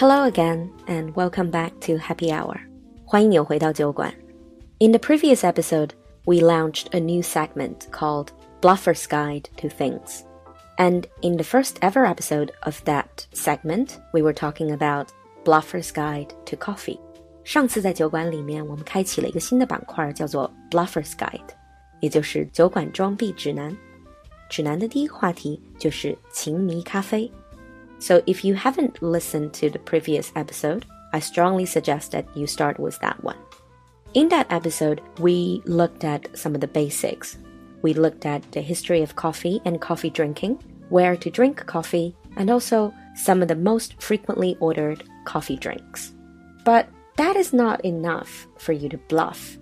Hello again, and welcome back to Happy Hour. 欢迎你回到酒馆. In the previous episode, we launched a new segment called Bluffer's Guide to Things. And in the first ever episode of that segment, we were talking about Bluffer's Guide to Coffee. 上次在酒馆里面，我们开启了一个新的板块，叫做 Bluffer's Guide，也就是酒馆装逼指南。指南的第一个话题就是情迷咖啡。 So if you haven't listened to the previous episode, I strongly suggest that you start with that one. In that episode, we looked at some of the basics. We looked at the history of coffee and coffee drinking, where to drink coffee, and also some of the most frequently ordered coffee drinks. But that is not enough for you to bluff.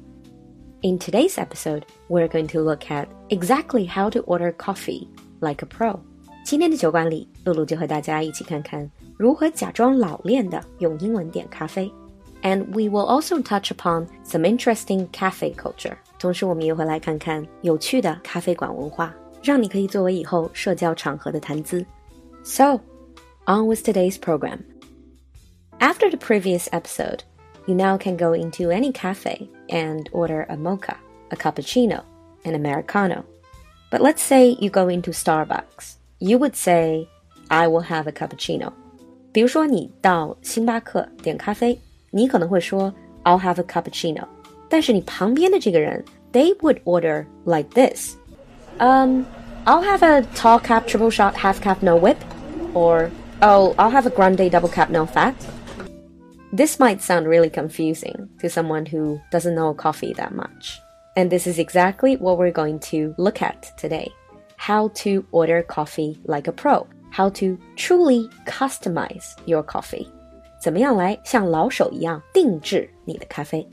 In today's episode, we're going to look at exactly how to order coffee like a pro. 今天的酒馆里，露露就和大家一起看看如何假装老练的用英文点咖啡。And we will also touch upon some interesting cafe culture。同时，我们也会来看看有趣的咖啡馆文化，让你可以作为以后社交场合的谈资。So, on with today's program. After the previous episode, you now can go into any cafe and order a mocha, a cappuccino, an americano. But let's say you go into Starbucks. You would say, I will have a cappuccino. 比如说你到星巴克点咖啡，你可能会说 I'll have a cappuccino，但是你旁边的这个人 they would order like this. Um, I'll have a tall cap, triple shot, half cap, no whip, or oh, I'll have a grande double cap, no fat. This might sound really confusing to someone who doesn't know coffee that much. And this is exactly what we're going to look at today. How to order coffee like a pro. How to truly customize your coffee. 怎么样来像老手一样定制你的咖啡?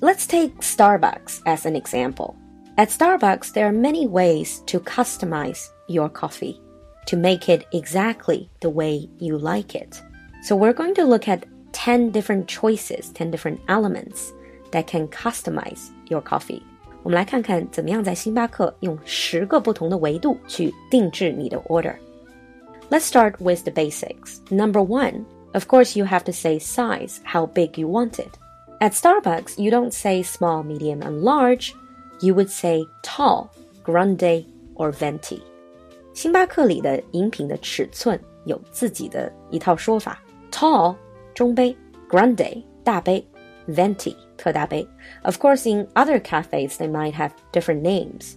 Let's take Starbucks as an example. At Starbucks, there are many ways to customize your coffee to make it exactly the way you like it. So we're going to look at 10 different choices, 10 different elements that can customize your coffee. 我们来看看怎么样在星巴克用十个不同的维度去定制你的 order。Let's start with the basics. Number one, of course, you have to say size, how big you want it. At Starbucks, you don't say small, medium, and large. You would say tall, grande, or venti. 星巴克里的饮品的尺寸有自己的一套说法。Tall 中杯，grande 大杯，venti 特大杯。Of course, in other cafes, they might have different names.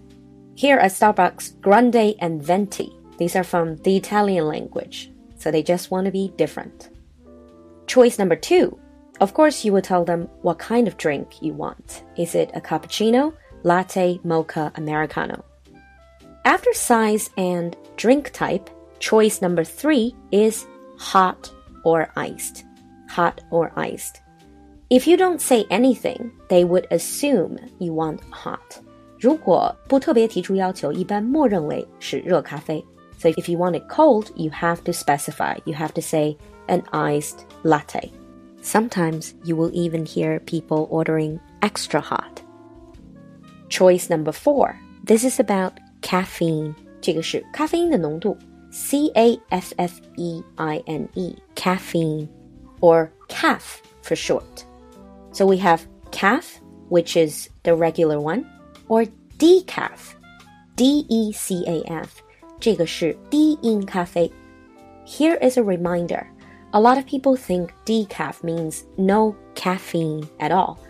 Here at Starbucks, grande and venti, these are from the Italian language, so they just want to be different. Choice number two. Of course, you will tell them what kind of drink you want. Is it a cappuccino, latte, mocha, americano? After size and drink type, choice number three is hot or iced hot or iced. If you don't say anything, they would assume you want hot. 如果不特别提出要求，一般默认为是热咖啡。So if you want it cold, you have to specify. You have to say an iced latte. Sometimes you will even hear people ordering extra hot. Choice number four. This is about caffeine. 这个是咖啡因的浓度，C A F F E I N E, caffeine or CAF for short. So we have caf, which is the regular one, or decaf, D E C A F. Here is a reminder. A lot of people think decaf means no caffeine at all.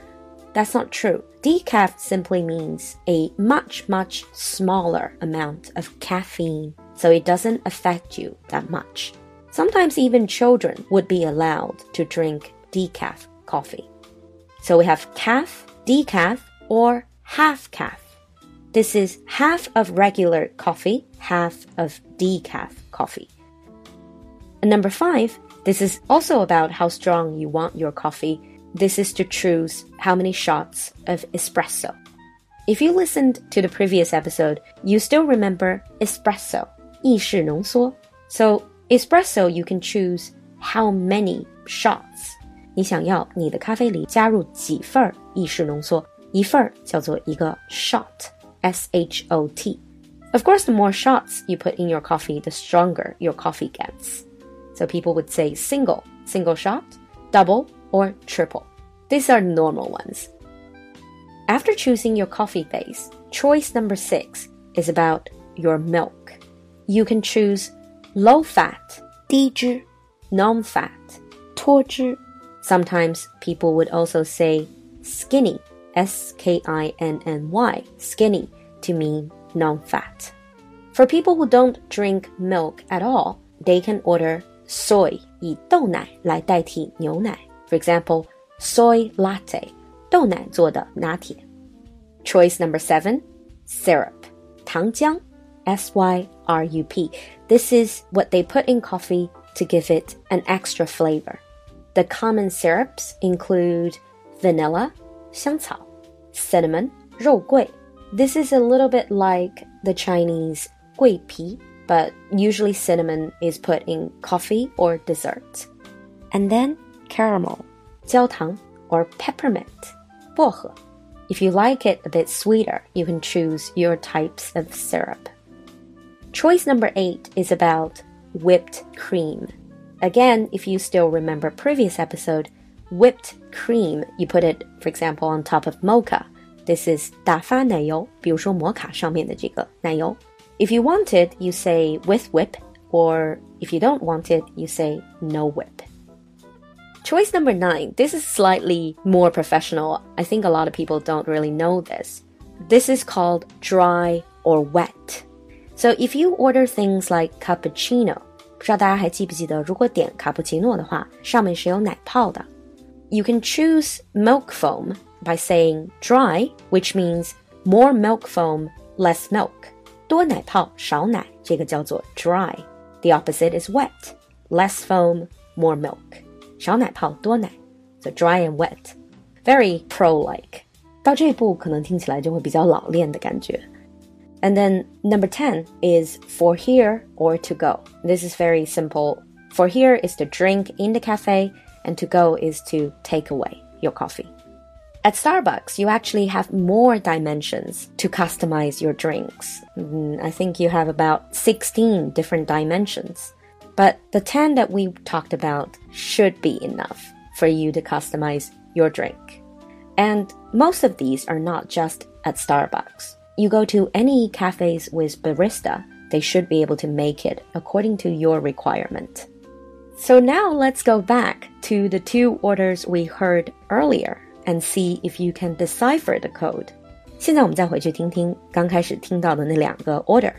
That's not true. Decaf simply means a much, much smaller amount of caffeine, so it doesn't affect you that much. Sometimes even children would be allowed to drink decaf coffee. So we have caf, decaf, or half caf. This is half of regular coffee, half of decaf coffee. And number five, this is also about how strong you want your coffee. This is to choose how many shots of espresso. If you listened to the previous episode, you still remember espresso, 意式浓缩. So espresso, you can choose how many shots 你想要你的咖啡里加入几份意式浓缩？一份叫做一个 shot，s h o t. Of course, the more shots you put in your coffee, the stronger your coffee gets. So people would say single, single shot, double, or triple. These are normal ones. After choosing your coffee base, choice number six is about your milk. You can choose low fat, 低脂, non fat, 脱脂. Sometimes people would also say skinny, S K I N N Y, skinny, to mean non fat. For people who don't drink milk at all, they can order soy, 以豆奶来代替牛奶. For example, soy latte, 豆奶做的拿铁. Choice number seven, syrup, 糖浆, S Y R U P. This is what they put in coffee to give it an extra flavor. The common syrups include vanilla, 香草, cinnamon, 肉桂. This is a little bit like the Chinese 桂皮, but usually cinnamon is put in coffee or dessert. And then caramel, 焦糖 or peppermint, 薄荷. If you like it a bit sweeter, you can choose your types of syrup. Choice number eight is about whipped cream. Again, if you still remember previous episode, whipped cream, you put it, for example, on top of mocha. This is 打发奶油，比如说摩卡上面的这个奶油。If you want it, you say with whip, or if you don't want it, you say no whip. Choice number nine. This is slightly more professional. I think a lot of people don't really know this. This is called dry or wet. So if you order things like cappuccino, 不知道大家还记不记得，如果点卡布奇诺的话，上面是有奶泡的。You can choose milk foam by saying dry, which means more milk foam, less milk. 多奶泡少奶，这个叫做 dry. The opposite is wet. Less foam, more milk. 少奶泡多奶，so dry and wet, very pro-like. 到这一步可能听起来就会比较老练的感觉。 And then number 10 is for here or to go. This is very simple. For here is to drink in the cafe, and to go is to take away your coffee. At Starbucks, you actually have more dimensions to customize your drinks. Mm, I think you have about 16 different dimensions. But the 10 that we talked about should be enough for you to customize your drink. And most of these are not just at Starbucks You go to any cafes with barista, they should be able to make it according to your requirement. So now let's go back to the two orders we heard earlier and see if you can decipher the code. 现在我们再回去听听刚开始听到的那两个 order.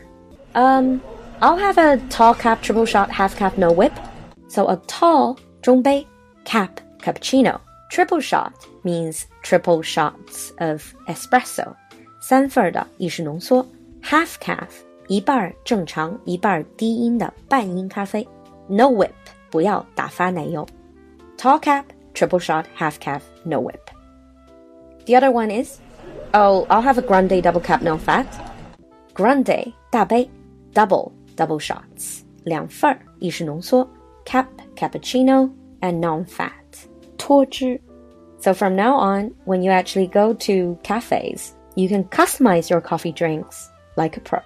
Um, I'll have a tall cap, triple shot, half cap, no whip. So a tall 中杯 cap cappuccino. Triple shot means triple shots of espresso. 三份的意式浓缩，half caf 一半正常一半低因的半因咖啡，no whip 不要打发奶油，tall cap triple shot half caf no whip. The other one is, oh I'll have a grande double cap no fat. Grande 大杯，double double shots 两份儿意式浓缩，cap cappuccino and non fat 脱脂。So from now on, when you actually go to cafes you can customize your coffee drinks like a pro.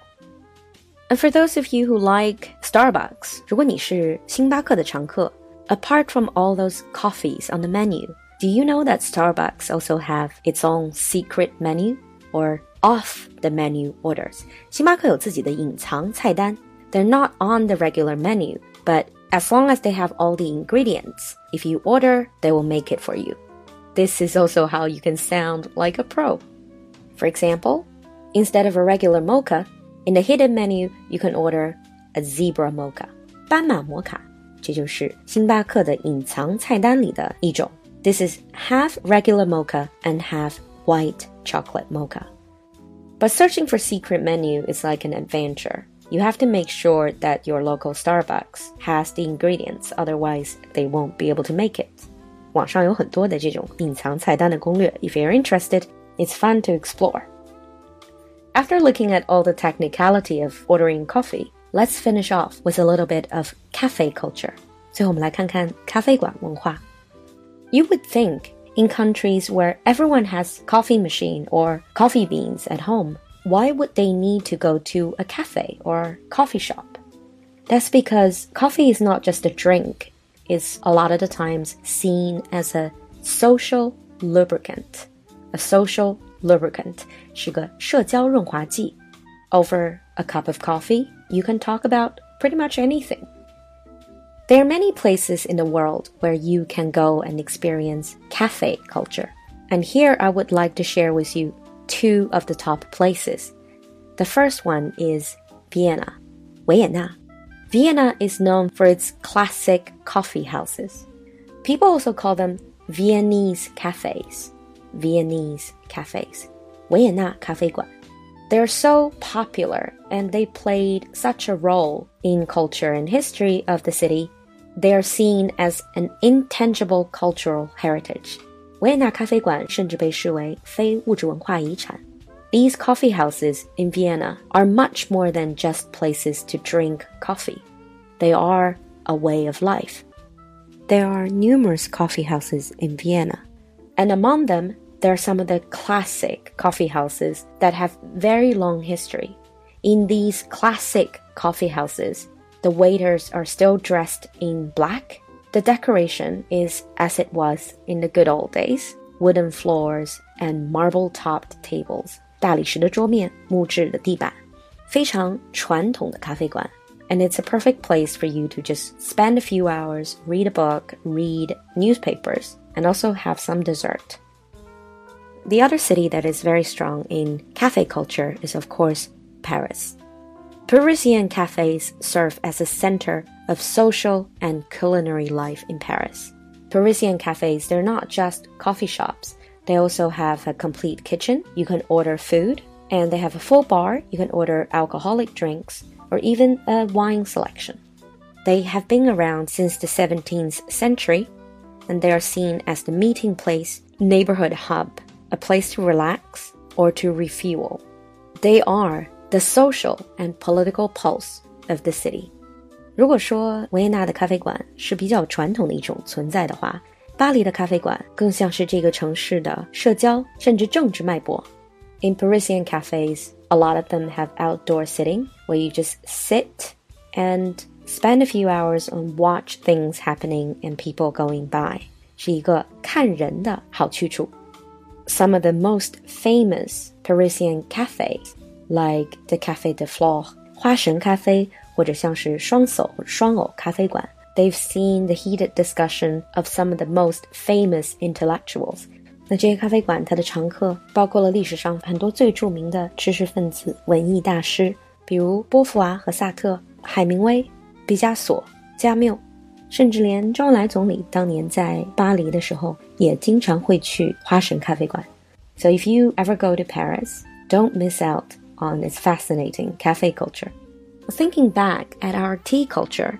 And for those of you who like Starbucks, 如果你是星巴克的常客, apart from all those coffees on the menu, do you know that Starbucks also have its own secret menu or off the menu orders? 星巴克有自己的隐藏菜单. They're not on the regular menu, but as long as they have all the ingredients, if you order, they will make it for you. This is also how you can sound like a pro. For example, instead of a regular mocha, in the hidden menu you can order a zebra mocha. 斑马摩卡，这就是星巴克的隐藏菜单里的一种。This is half regular mocha and half white chocolate mocha. But searching for secret menu is like an adventure. You have to make sure that your local Starbucks has the ingredients, otherwise they won't be able to make it. 网上有很多的这种隐藏菜单的攻略. If you're interested, it's fun to explore. After looking at all the technicality of ordering coffee, let's finish off with a little bit of cafe culture. 最后我们来看看咖啡馆文化. You would think in countries where everyone has coffee machine or coffee beans at home, why would they need to go to a cafe or coffee shop? That's because coffee is not just a drink, it's a lot of the times seen as a social lubricant. A social lubricant 是个社交润滑剂. Over a cup of coffee, you can talk about pretty much anything. There are many places in the world where you can go and experience cafe culture. And here I would like to share with you two of the top places. The first one is Vienna, Vienna. Vienna is known for its classic coffee houses. People also call them Viennese cafes. Viennese cafes. Vienna 咖啡馆. They're so popular and they played such a role in culture and history of the city. They are seen as an intangible cultural heritage. 维也纳咖啡馆甚至被视为非物质文化遗产。These coffee houses in Vienna are much more than just places to drink coffee. They are a way of life. There are numerous coffee houses in Vienna, and among them there are some of the classic coffee houses that have very long history. In these classic coffee houses, the waiters are still dressed in black. The decoration is as it was in the good old days wooden floors and marble topped tables. 大理石的桌面，木质的地板，非常传统的咖啡馆。And it's a perfect place for you to just spend a few hours, read a book, read newspapers, and also have some dessert. The other city that is very strong in cafe culture is, of course, Paris. Parisian cafes serve as a center of social and culinary life in Paris. Parisian cafes, they're not just coffee shops. They also have a complete kitchen. You can order food, and they have a full bar. You can order alcoholic drinks or even a wine selection. They have been around since the 17th century, and they are seen as the meeting place, neighborhood hub, a place to relax or to refuel. They are the social and political pulse of the city. 如果说维也纳的咖啡馆是比较传统的一种存在的话，巴黎的咖啡馆更像是这个城市的社交甚至政治脉搏。In Parisian cafes, a lot of them have outdoor sitting where you just sit and spend a few hours and watch things happening and people going by. 是一个看人的好去处。 Some of the most famous Parisian cafes like the Café de Flore 花神咖啡，或者像是双手双偶咖啡馆。They've seen the heated discussion of some of the most famous intellectuals. 那这些咖啡馆，它的常客包括了历史上很多最着名的知识分子、文艺大师，比如波伏娃和萨特、海明威、毕加索、加缪， 甚至连周恩来总理当年在巴黎的时候，也经常会去花神咖啡馆。So if you ever go to Paris, don't miss out on its fascinating cafe culture. Thinking back at our tea culture，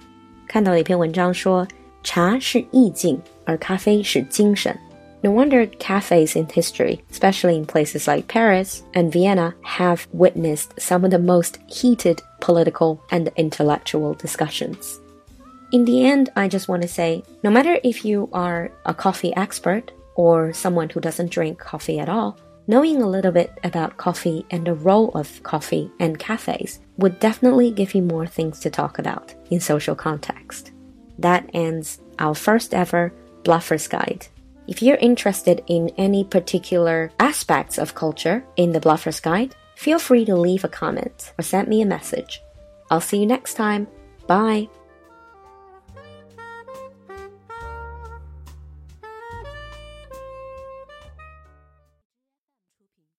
看到了一篇文章说，茶是意境，而咖啡是精神。No wonder cafes in history, especially in places like Paris and Vienna, have witnessed some of the most heated political and intellectual discussions. In the end, I just want to say no matter if you are a coffee expert or someone who doesn't drink coffee at all, knowing a little bit about coffee and the role of coffee and cafes would definitely give you more things to talk about in social context. That ends our first ever Bluffer's Guide. If you're interested in any particular aspects of culture in the Bluffer's Guide, feel free to leave a comment or send me a message. I'll see you next time. Bye.